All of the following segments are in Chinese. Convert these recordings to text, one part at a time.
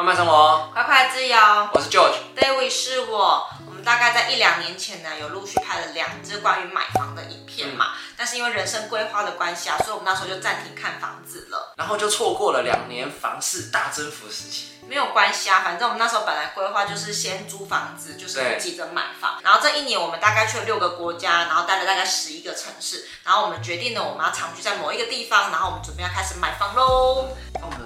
慢慢生活，快快自由。我是 George，David 是我。我们大概在一两年前呢，有陆续拍了两支关于买房的影片嘛。嗯、但是因为人生规划的关系啊，所以我们那时候就暂停看房子了。然后就错过了两年房市大增幅时期。没有关系啊，反正我们那时候本来规划就是先租房子，就是不急着买房。然后这一年我们大概去了六个国家，然后待了大概十一个城市。然后我们决定呢，我们要长居在某一个地方，然后我们准备要开始买房喽。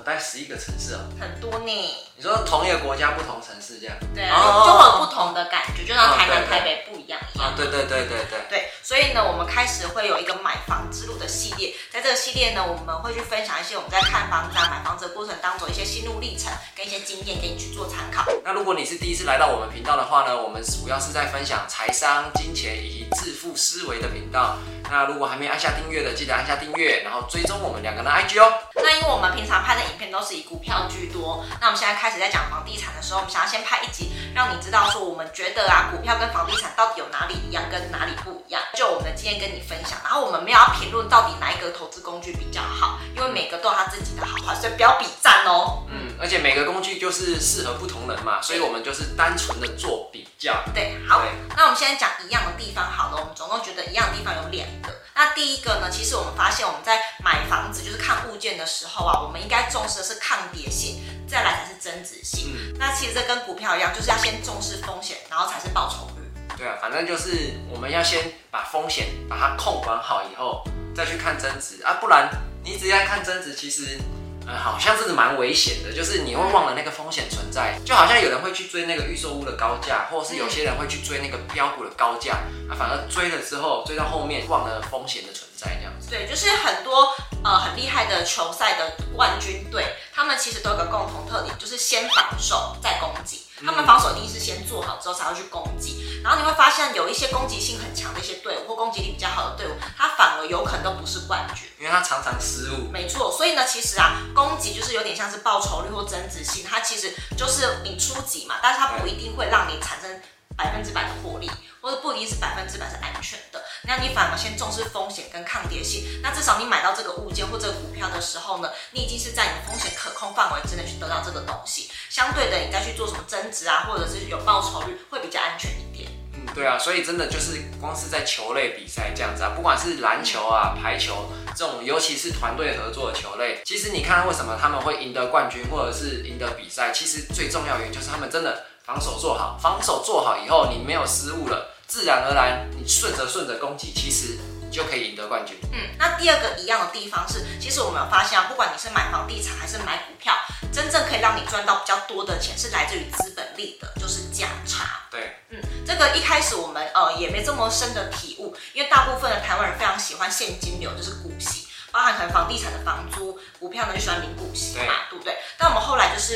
那我们有待十一个城市啊？很多呢。你说同一个国家不同城市这样？对啊，就会有不同的感觉，就像台南、台北不一样一样。对对对对对。对，所以呢，我们开始会有一个买房之路的系列。在这个系列呢，我们会去分享一些我们在看房子、啊、买房子的过程当中一些心路历程跟一些经验给你去做参考。那如果你是第一次来到我们频道的话呢，我们主要是在分享财商、金钱以及致富思维的频道。那如果还没按下订阅的，记得按下订阅，然后追踪我们两个人的 IG 哦。那因为我们平常拍的影片都是以股票居多，那我们现在开始在讲房地产的时候，我们想要先拍一集，让你知道说我们觉得啊，股票跟房地产到底有哪里一样，跟哪里不一样，就我们的经验跟你分享。然后我们没有要评论到底哪一个投资工具比较好，因为每个都有他自己的好坏，所以不要比赞哦。嗯，而且每个工具就是适合不同人嘛，所以我们就是单纯的做比较。对，好，那我们现在讲一样的地方好了，我们总共觉得一样的地方有两个。那第一个呢，其实我们发现我们在买房子就是看物件的时候啊，我们应该重视的是抗跌性，再来才是增值性。嗯、那其实这跟股票一样，就是要先重视风险，然后才是报酬率。对啊，反正就是我们要先把风险把它控管好以后，再去看增值啊，不然你只要看增值，其实。呃，好像真的蛮危险的，就是你会忘了那个风险存在，就好像有人会去追那个预售屋的高价，或者是有些人会去追那个标股的高价，啊，反而追了之后，追到后面忘了风险的存在，这样子。对，就是很多呃很厉害的球赛的冠军队，他们其实都有个共同特点，就是先防守再攻击。他们防守一定是先做好之后才会去攻击，然后你会发现有一些攻击性很强的一些队伍或攻击力比较好的队伍，他反而有可能都不是冠军，因为他常常失误。没错，所以呢，其实啊，攻击就是有点像是报酬率或增值性，它其实就是你出击嘛，但是它不一定会让你产生百分之百的获利，或者不一定是百分之百是安全的。那你反而先重视风险跟抗跌性，那至少你买到这个物件或这个股票的时候呢，你已经是在你的风险可控范围之内去得到这个东西。相对的，你再去做什么增值啊，或者是有报酬率，会比较安全一点。嗯，对啊，所以真的就是光是在球类比赛这样子啊，不管是篮球啊、排球这种，尤其是团队合作的球类，其实你看为什么他们会赢得冠军或者是赢得比赛，其实最重要原因就是他们真的防守做好，防守做好以后，你没有失误了。自然而然，你顺着顺着攻击，其实你就可以赢得冠军。嗯，那第二个一样的地方是，其实我们有发现啊，不管你是买房地产还是买股票，真正可以让你赚到比较多的钱，是来自于资本利的，就是价差。对，嗯，这个一开始我们呃也没这么深的体悟，因为大部分的台湾人非常喜欢现金流，就是股息。包含可能房地产的房租，股票呢就喜欢领股息嘛，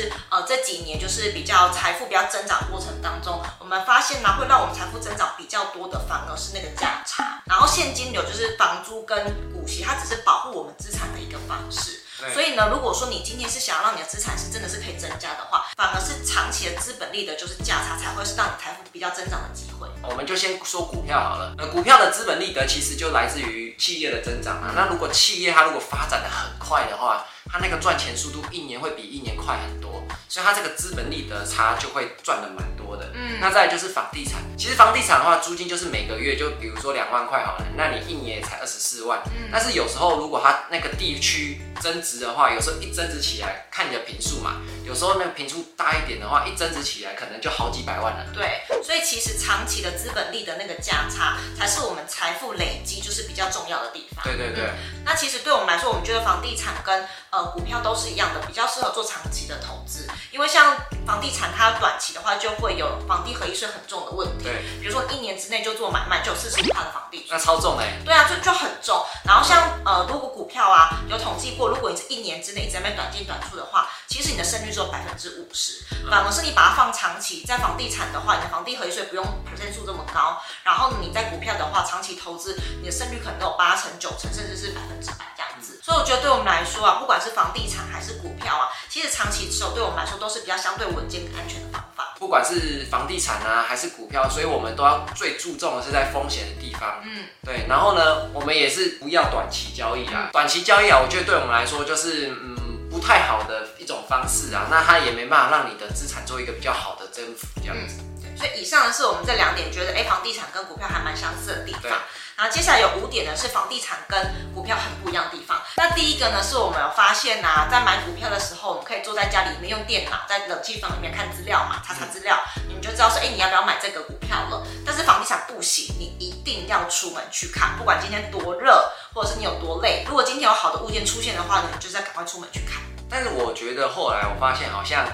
是呃这几年就是比较财富比较增长过程当中，我们发现呢，会让我们财富增长比较多的反而是那个价差，然后现金流就是房租跟股息，它只是保护我们资产的一个方式。所以呢，如果说你今天是想要让你的资产是真的是可以增加的话，反而是长期的资本利得就是价差才会是让你财富比较增长的机会。我们就先说股票好了，呃，股票的资本利得其实就来自于企业的增长啊。那如果企业它如果发展的很快的话，它那个赚钱速度一年会比一年快很多，所以它这个资本利得差就会赚的蛮多的。嗯，那再来就是房地产，其实房地产的话，租金就是每个月就比如说两万块好了，那你一年才二十四万。嗯，但是有时候如果它那个地区增值的话，有时候一增值起来，看你的频数嘛，有时候那个频数大一点的话，一增值起来可能就好几百万了。对，所以其实长期的资本利的那个价差，才是我们财富累积就是比较重要的地方。对对对。嗯，那其实对我们来说，我们觉得房地产跟呃股票都是一样的，比较适合做长期的投资，因为像房地产它短期的话，就会有房地合一税很重的问题。对，比如说一年之内就做买卖，就有四十五趴的房地税，那超重哎。对啊，就就很重。然后像呃，如果股票啊有统计过，如果你是一年之内在那边短进短出的话，其实你的胜率只有百分之五十。反而是你把它放长期，在房地产的话，你的房地合一税不用 percent 数这么高。然后你在股票的话，长期投资，你的胜率可能都有八成、九成，甚至是百分之百子。所以我觉得对我们来说啊，不管是房地产还是股票啊，其实长期持有对我们来说都是比较相对稳健跟安全的方法。不管是房地产啊，还是股票，所以我们都要最注重的是在风险的地方。嗯，对。然后呢，我们也是不要短期交易啊。短期交易啊，我觉得对我们来说就是嗯。不太好的一种方式啊，那它也没办法让你的资产做一个比较好的增幅这样子。对，所以以上呢是我们这两点觉得，哎，房地产跟股票还蛮相似的地方。然后接下来有五点呢，是房地产跟股票很不一样的地方。那第一个呢，是我们有发现呐、啊，在买股票的时候，我们可以坐在家里面用电脑，在冷气房里面看资料嘛，查查资料，你们就知道说，哎，你要不要买这个股票了？但是房地产不行，你一定要出门去看，不管今天多热，或者是你有多累，如果今天有好的物件出现的话呢，你就是要赶快出门去看。但是我觉得后来我发现，好像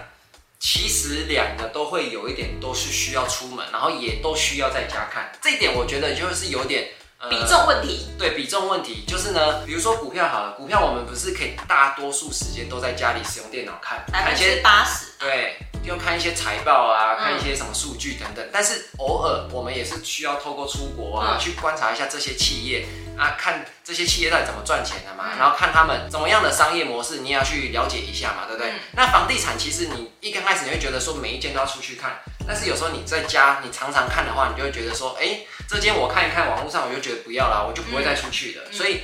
其实两个都会有一点都是需要出门，然后也都需要在家看。这一点我觉得就是有点。比重问题，对比重问题，就是呢，比如说股票好了，股票我们不是可以大多数时间都在家里使用电脑看，百分之八十，对，就看一些财报啊，看一些什么数据等等。但是偶尔我们也是需要透过出国啊，去观察一下这些企业啊，看这些企业到底怎么赚钱的嘛，然后看他们怎么样的商业模式，你也要去了解一下嘛，对不对？那房地产其实你一刚开始你会觉得说每一间都要出去看。但是有时候你在家，你常常看的话，你就会觉得说，哎、欸，这间我看一看，网络上我就觉得不要啦，我就不会再出去的。嗯、所以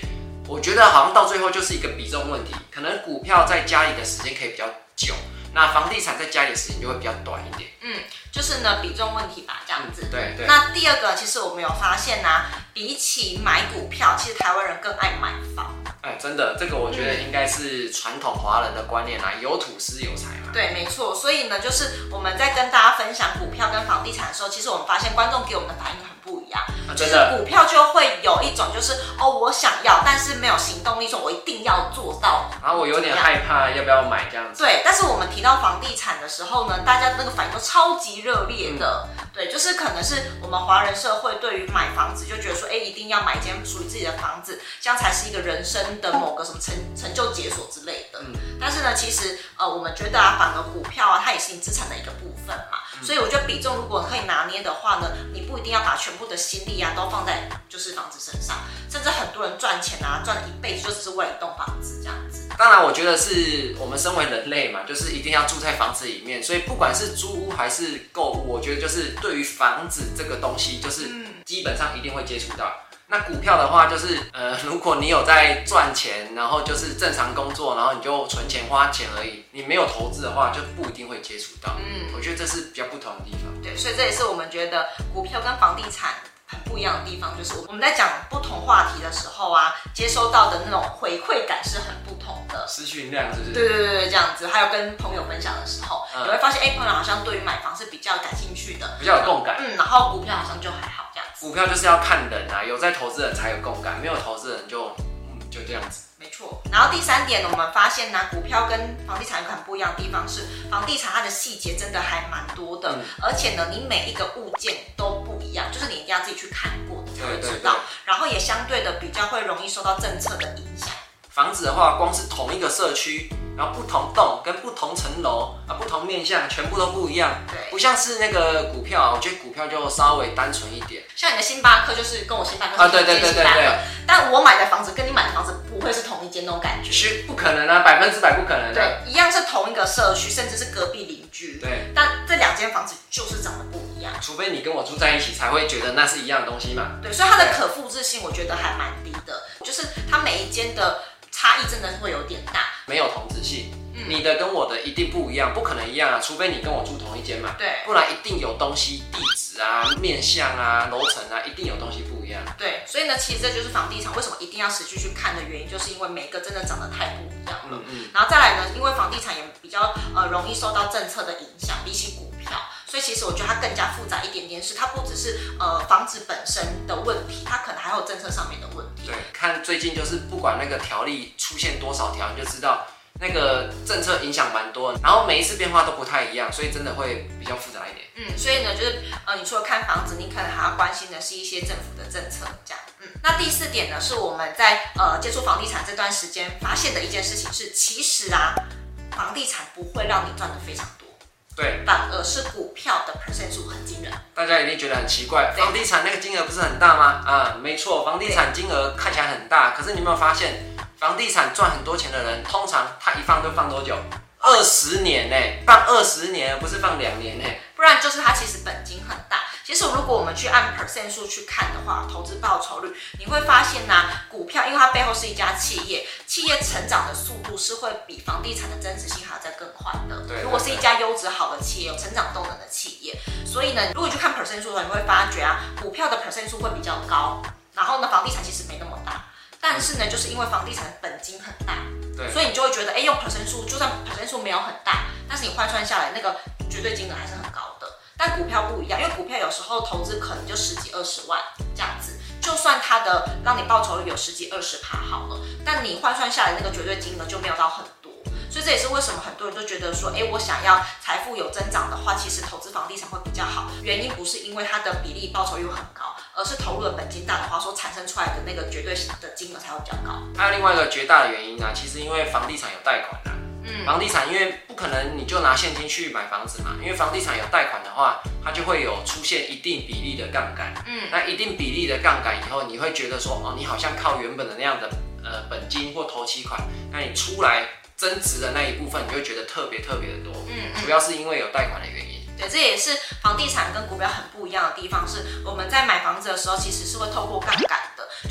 我觉得好像到最后就是一个比重问题，可能股票在家里的时间可以比较久，那房地产在家里的时间就会比较短一点。嗯，就是呢比重问题吧，这样子。嗯、对对。那第二个，其实我们有发现呢、啊，比起买股票，其实台湾人更爱买房。哎，真的，这个我觉得应该是传统华人的观念啦，有土斯有财嘛。对，没错。所以呢，就是我们在跟大家分享股票跟房地产的时候，其实我们发现观众给我们的反应。就是股票就会有一种就是哦，我想要，但是没有行动力，说我一定要做到。然后我有点害怕，要不要买这样子？对。但是我们提到房地产的时候呢，大家那个反应都超级热烈的。嗯、对，就是可能是我们华人社会对于买房子就觉得说，哎，一定要买一间属于自己的房子，这样才是一个人生。的某个什么成成就解锁之类的，嗯，但是呢，其实呃，我们觉得啊，反而股票啊，它也是你资产的一个部分嘛，嗯、所以我觉得比重如果可以拿捏的话呢，你不一定要把全部的心力啊都放在就是房子身上，甚至很多人赚钱啊，赚了一辈子就只是为了一栋房子这样子。当然，我觉得是我们身为人类嘛，就是一定要住在房子里面，所以不管是租屋还是购物，我觉得就是对于房子这个东西，就是基本上一定会接触到。那股票的话，就是呃，如果你有在赚钱，然后就是正常工作，然后你就存钱花钱而已，你没有投资的话，就不一定会接触到。嗯，我觉得这是比较不同的地方。对，所以这也是我们觉得股票跟房地产很不一样的地方，就是我们在讲不同话题的时候啊，接收到的那种回馈感是很不同的。资讯量是不是？对对对对，这样子。还有跟朋友分享的时候，嗯、你会发现，哎，朋友好像对于买房是比较感兴趣的，比较有共感。嗯，然后股票好像就还好。股票就是要看人啊，有在投资人才有共感，没有投资人就嗯就这样子。没错。然后第三点呢，我们发现呢，股票跟房地产有很不一样的地方是，房地产它的细节真的还蛮多的，嗯、而且呢，你每一个物件都不一样，就是你一定要自己去看过才会知道。对对对。然后也相对的比较会容易受到政策的影响。房子的话，光是同一个社区。然后不同栋跟不同层楼啊，不同面向全部都不一样。对，不像是那个股票，我觉得股票就稍微单纯一点。像你的星巴克就是跟我星巴克是啊，对对对对对。但我买的房子跟你买的房子不会是同一间那种感觉。是不可能啊，百分之百不可能。对，一样是同一个社区，甚至是隔壁邻居。对。但这两间房子就是长得不一样。除非你跟我住在一起，才会觉得那是一样的东西嘛。对，所以它的可复制性我觉得还蛮低的，就是它每一间的差异真的会有点大，没有同质性。你的跟我的一定不一样，不可能一样啊，除非你跟我住同一间嘛。对，不然一定有东西，地址啊、面向啊、楼层啊，一定有东西不一样。对，所以呢，其实这就是房地产为什么一定要持续去看的原因，就是因为每个真的长得太不一样了。嗯嗯。然后再来呢，因为房地产也比较呃容易受到政策的影响，比起股票，所以其实我觉得它更加复杂一点点，是它不只是呃房子本身的问题，它可能还有政策上面的问题。对，看最近就是不管那个条例出现多少条，你就知道。那个政策影响蛮多，然后每一次变化都不太一样，所以真的会比较复杂一点。嗯，所以呢，就是呃，你除了看房子，你可能还要关心的是一些政府的政策，这样。嗯，那第四点呢，是我们在呃接触房地产这段时间发现的一件事情是，其实啊，房地产不会让你赚的非常多，对，反而是股票的 percent 数很惊人。大家一定觉得很奇怪，房地产那个金额不是很大吗？啊，没错，房地产金额看起来很大，可是你有没有发现？房地产赚很多钱的人，通常他一放就放多久？二十年呢？放二十年，不是放两年呢？不然就是他其实本金很大。其实如果我们去按 percent 数去看的话，投资报酬率，你会发现呢、啊，股票因为它背后是一家企业，企业成长的速度是会比房地产的增值性还要再更快的。对，如果是一家优质好的企业，有成长动能的企业，所以呢，如果去看 percent 数的话，你会发觉啊，股票的 percent 数会比较高，然后呢，房地产其实没那么大，但是呢，就是因为房地产的本金很大，对，所以你就会觉得，哎，用 percent 数，就算 percent 数没有很大，但是你换算下来，那个绝对金额还是很高。但股票不一样，因为股票有时候投资可能就十几二十万这样子，就算它的让你报酬率有十几二十趴好了，但你换算下来那个绝对金额就没有到很多，所以这也是为什么很多人都觉得说，哎，我想要财富有增长的话，其实投资房地产会比较好。原因不是因为它的比例报酬率很高，而是投入的本金大的话，所产生出来的那个绝对的金额才会比较高。还有另外一个绝大的原因呢，其实因为房地产有贷款的。嗯，房地产因为不可能你就拿现金去买房子嘛，因为房地产有贷款的话，它就会有出现一定比例的杠杆。嗯，那一定比例的杠杆以后，你会觉得说，哦，你好像靠原本的那样的呃本金或头期款，那你出来增值的那一部分，你就会觉得特别特别的多。嗯，主要是因为有贷款的原因。对，这也是房地产跟股票很不一样的地方，是我们在买房子的时候，其实是会透过杠杆。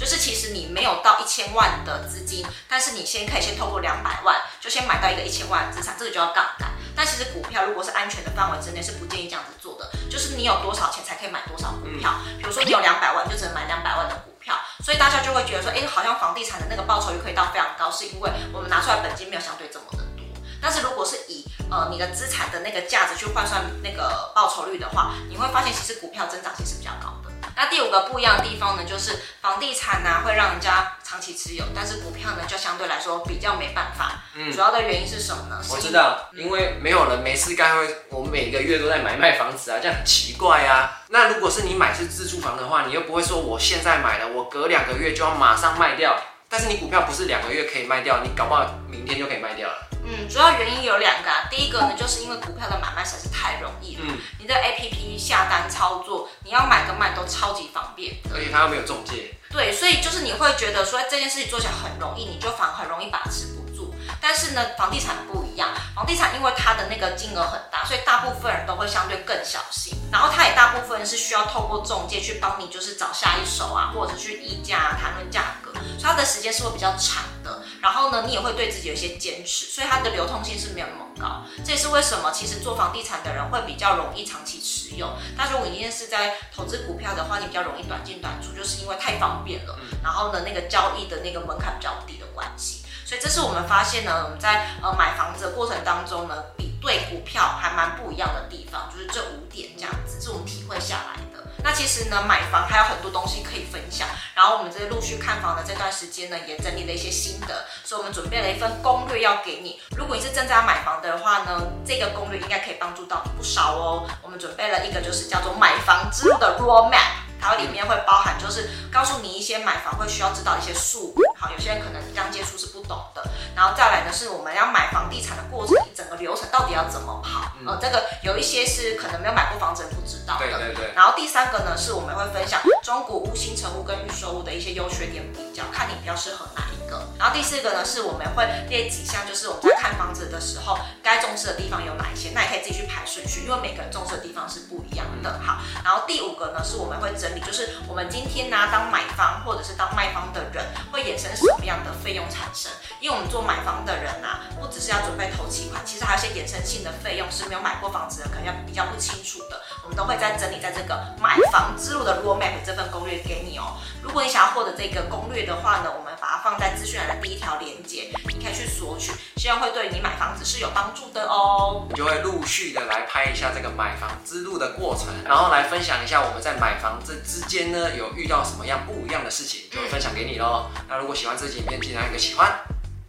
就是其实你没有到一千万的资金，但是你先可以先透过两百万，就先买到一个一千万的资产，这个就叫杠杆。但其实股票如果是安全的范围之内，是不建议这样子做的。就是你有多少钱才可以买多少股票，比如说你有两百万，就只能买两百万的股票。所以大家就会觉得说，哎，好像房地产的那个报酬率可以到非常高，是因为我们拿出来本金没有相对这么的多。但是如果是以呃你的资产的那个价值去换算那个报酬率的话，你会发现其实股票增长性是比较高的。那第五个不一样的地方呢，就是房地产呢、啊、会让人家长期持有，但是股票呢就相对来说比较没办法。嗯，主要的原因是什么呢？我知道，因为没有人没事干会，我每个月都在买卖房子啊，这样很奇怪啊。那如果是你买是自住房的话，你又不会说我现在买了，我隔两个月就要马上卖掉。但是你股票不是两个月可以卖掉，你搞不好明天就可以卖掉了。嗯，主要原因有两个啊。第一个呢，就是因为股票的买卖实在是太容易了。嗯，你的 APP 下单操作，你要买跟卖都超级方便。而且它又没有中介。对，所以就是你会觉得说这件事情做起来很容易，你就反而很容易把持不住。但是呢，房地产不一样，房地产因为它的那个金额很大，所以大部分人都会相对更小心。然后它也大部分是需要透过中介去帮你，就是找下一手啊，或者是去议价啊，谈论价格，所以它的时间是会比较长的。然后呢，你也会对自己有一些坚持，所以它的流通性是没有那么高。这也是为什么其实做房地产的人会比较容易长期持有。但如果你今天是在投资股票的话，你比较容易短进短出，就是因为太方便了。然后呢，那个交易的那个门槛比较低的关系。所以这是我们发现呢，我们在呃买房子的过程当中呢，比对股票还蛮不一样的地方，就是这五点这样子，是我们体会下来的。那其实呢，买房还有很多东西可以分享。然后我们在陆续看房的这段时间呢，也整理了一些心得，所以我们准备了一份攻略要给你。如果你是正在买房的话呢，这个攻略应该可以帮助到你不少哦。我们准备了一个就是叫做买房之路的 roadmap。它里面会包含，就是告诉你一些买房会需要知道一些数，好，有些人可能刚接触是不懂的。然后再来呢，是我们要买房地产的过程，一整个流程到底要怎么跑？呃，这个有一些是可能没有买过房子人不知道的。对对对。然后第三个呢，是我们会分享中古屋、新成屋跟预售屋的一些优缺点比较，看你比较适合哪一个。然后第四个呢，是我们会列几项，就是我们在看房子的时候该重视的地方有哪一些，那也可以自己去排顺序，因为每个人重视的地方是不一样的。好，然后第五个呢，是我们会整理，就是我们今天呢，当买方或者是当卖方的人会衍生什么样的费用产生？因为我们做买房的人啊，不只是要准备头期款，其实还有一些衍生性的费用是没有买过房子的可能要比较不清楚的，我们都会在整理在这个买房之路的 roadmap 这份攻略给你哦。如果你想要获得这个攻略的话呢，我们把放在资讯栏的第一条链接，你可以去索取，希望会对你买房子是有帮助的哦。我就会陆续的来拍一下这个买房之路的过程，然后来分享一下我们在买房这之间呢有遇到什么样不一样的事情，就会分享给你喽。那如果喜欢这集影片，记得按个喜欢。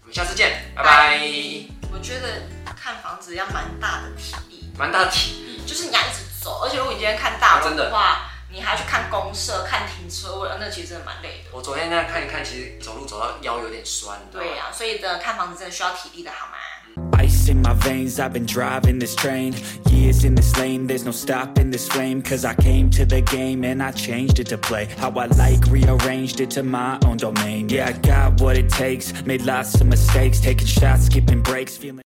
我们下次见，拜拜。我觉得看房子要蛮大的体力，蛮大的体力，就是你要一直走，而且如果你今天看大楼的话，啊、你还要去看公社、看停车位，那其实真的蛮累的。我昨天那样看一看，其实走路走到腰有点酸。对呀、啊，所以的看房子真的需要体力的，好吗？